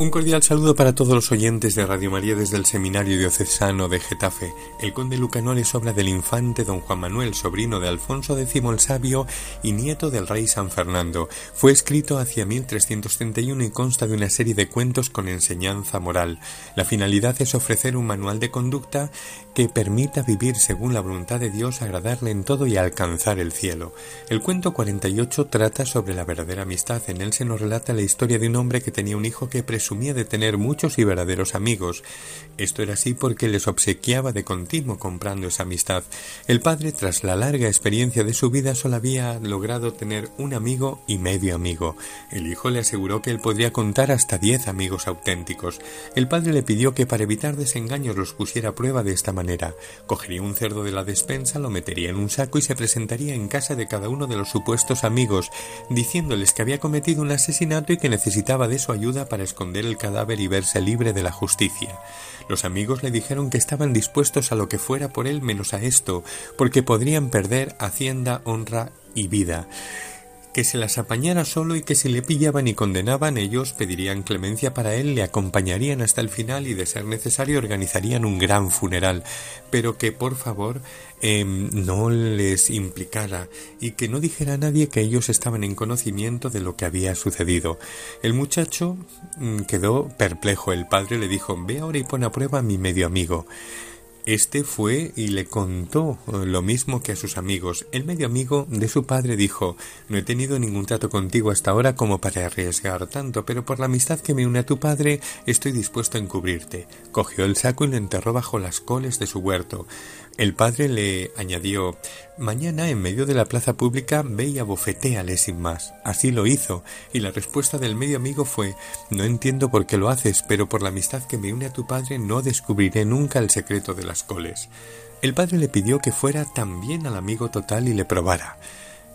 Un cordial saludo para todos los oyentes de Radio María desde el Seminario Diocesano de Getafe. El conde Lucanor es obra del infante don Juan Manuel, sobrino de Alfonso X el Sabio y nieto del rey San Fernando. Fue escrito hacia 1331 y consta de una serie de cuentos con enseñanza moral. La finalidad es ofrecer un manual de conducta que permita vivir según la voluntad de Dios, agradarle en todo y alcanzar el cielo. El cuento 48 trata sobre la verdadera amistad. En él se nos relata la historia de un hombre que tenía un hijo que presumía de tener muchos y verdaderos amigos. Esto era así porque les obsequiaba de continuo comprando esa amistad. El padre, tras la larga experiencia de su vida, solo había logrado tener un amigo y medio amigo. El hijo le aseguró que él podría contar hasta diez amigos auténticos. El padre le pidió que para evitar desengaños los pusiera a prueba de esta manera Cogería un cerdo de la despensa, lo metería en un saco y se presentaría en casa de cada uno de los supuestos amigos, diciéndoles que había cometido un asesinato y que necesitaba de su ayuda para esconder el cadáver y verse libre de la justicia. Los amigos le dijeron que estaban dispuestos a lo que fuera por él menos a esto, porque podrían perder hacienda, honra y vida que se las apañara solo y que si le pillaban y condenaban ellos pedirían clemencia para él, le acompañarían hasta el final y de ser necesario organizarían un gran funeral, pero que por favor em, no les implicara y que no dijera a nadie que ellos estaban en conocimiento de lo que había sucedido. El muchacho mm, quedó perplejo. El padre le dijo Ve ahora y pon a prueba a mi medio amigo. Este fue y le contó eh, lo mismo que a sus amigos. El medio amigo de su padre dijo No he tenido ningún trato contigo hasta ahora como para arriesgar tanto, pero por la amistad que me une a tu padre estoy dispuesto a encubrirte. Cogió el saco y lo enterró bajo las coles de su huerto. El padre le añadió Mañana en medio de la plaza pública ve y abofetéale sin más. Así lo hizo, y la respuesta del medio amigo fue No entiendo por qué lo haces, pero por la amistad que me une a tu padre no descubriré nunca el secreto de las coles. El padre le pidió que fuera también al amigo total y le probara.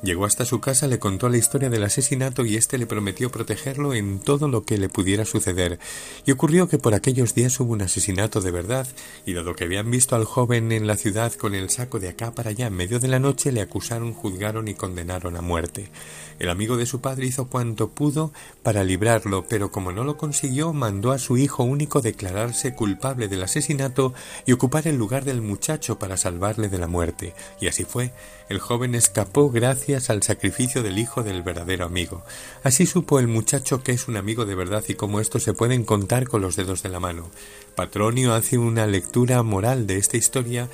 Llegó hasta su casa, le contó la historia del asesinato y éste le prometió protegerlo en todo lo que le pudiera suceder. Y ocurrió que por aquellos días hubo un asesinato de verdad, y dado que habían visto al joven en la ciudad con el saco de acá para allá en medio de la noche, le acusaron, juzgaron y condenaron a muerte. El amigo de su padre hizo cuanto pudo para librarlo, pero como no lo consiguió, mandó a su hijo único declararse culpable del asesinato y ocupar el lugar del muchacho para salvarle de la muerte. Y así fue. El joven escapó gracias al sacrificio del hijo del verdadero amigo. Así supo el muchacho que es un amigo de verdad y cómo estos se pueden contar con los dedos de la mano. Patronio hace una lectura moral de esta historia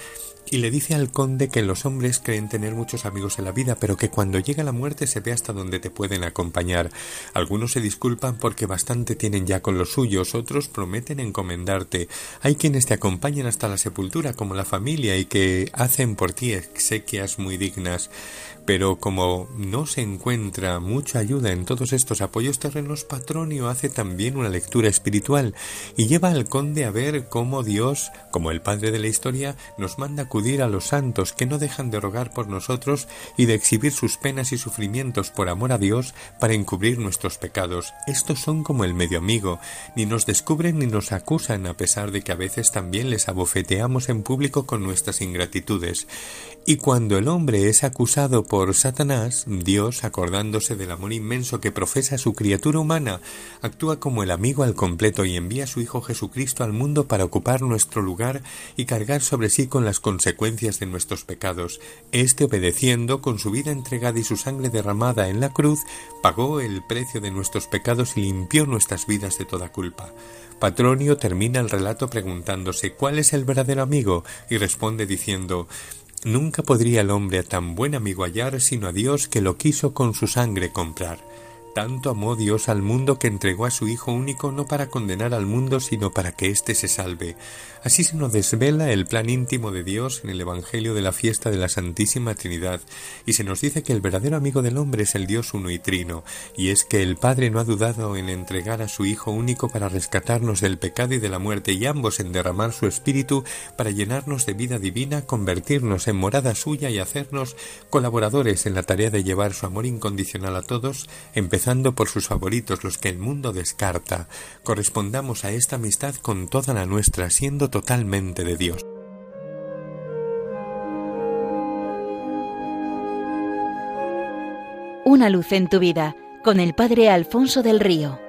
y le dice al conde que los hombres creen tener muchos amigos en la vida, pero que cuando llega la muerte se ve hasta donde te pueden acompañar. Algunos se disculpan porque bastante tienen ya con los suyos, otros prometen encomendarte. Hay quienes te acompañan hasta la sepultura, como la familia, y que hacen por ti exequias muy dignas. Pero como no se encuentra mucha ayuda en todos estos apoyos terrenos, Patronio hace también una lectura espiritual y lleva al conde a ver cómo Dios, como el padre de la historia, nos manda a los santos que no dejan de rogar por nosotros y de exhibir sus penas y sufrimientos por amor a Dios para encubrir nuestros pecados. Estos son como el medio amigo, ni nos descubren ni nos acusan a pesar de que a veces también les abofeteamos en público con nuestras ingratitudes. Y cuando el hombre es acusado por Satanás, Dios, acordándose del amor inmenso que profesa su criatura humana, actúa como el amigo al completo y envía a su Hijo Jesucristo al mundo para ocupar nuestro lugar y cargar sobre sí con las consecuencias de nuestros pecados. Este, obedeciendo, con su vida entregada y su sangre derramada en la cruz, pagó el precio de nuestros pecados y limpió nuestras vidas de toda culpa. Patronio termina el relato preguntándose ¿cuál es el verdadero amigo? y responde diciendo Nunca podría el hombre a tan buen amigo hallar sino a Dios que lo quiso con su sangre comprar. Tanto amó Dios al mundo que entregó a su Hijo único no para condenar al mundo, sino para que éste se salve. Así se nos desvela el plan íntimo de Dios en el Evangelio de la fiesta de la Santísima Trinidad, y se nos dice que el verdadero amigo del hombre es el Dios uno y trino, y es que el Padre no ha dudado en entregar a su Hijo único para rescatarnos del pecado y de la muerte, y ambos en derramar su Espíritu para llenarnos de vida divina, convertirnos en morada suya y hacernos colaboradores en la tarea de llevar su amor incondicional a todos, empezando por sus favoritos, los que el mundo descarta, correspondamos a esta amistad con toda la nuestra, siendo totalmente de Dios. Una luz en tu vida, con el Padre Alfonso del Río.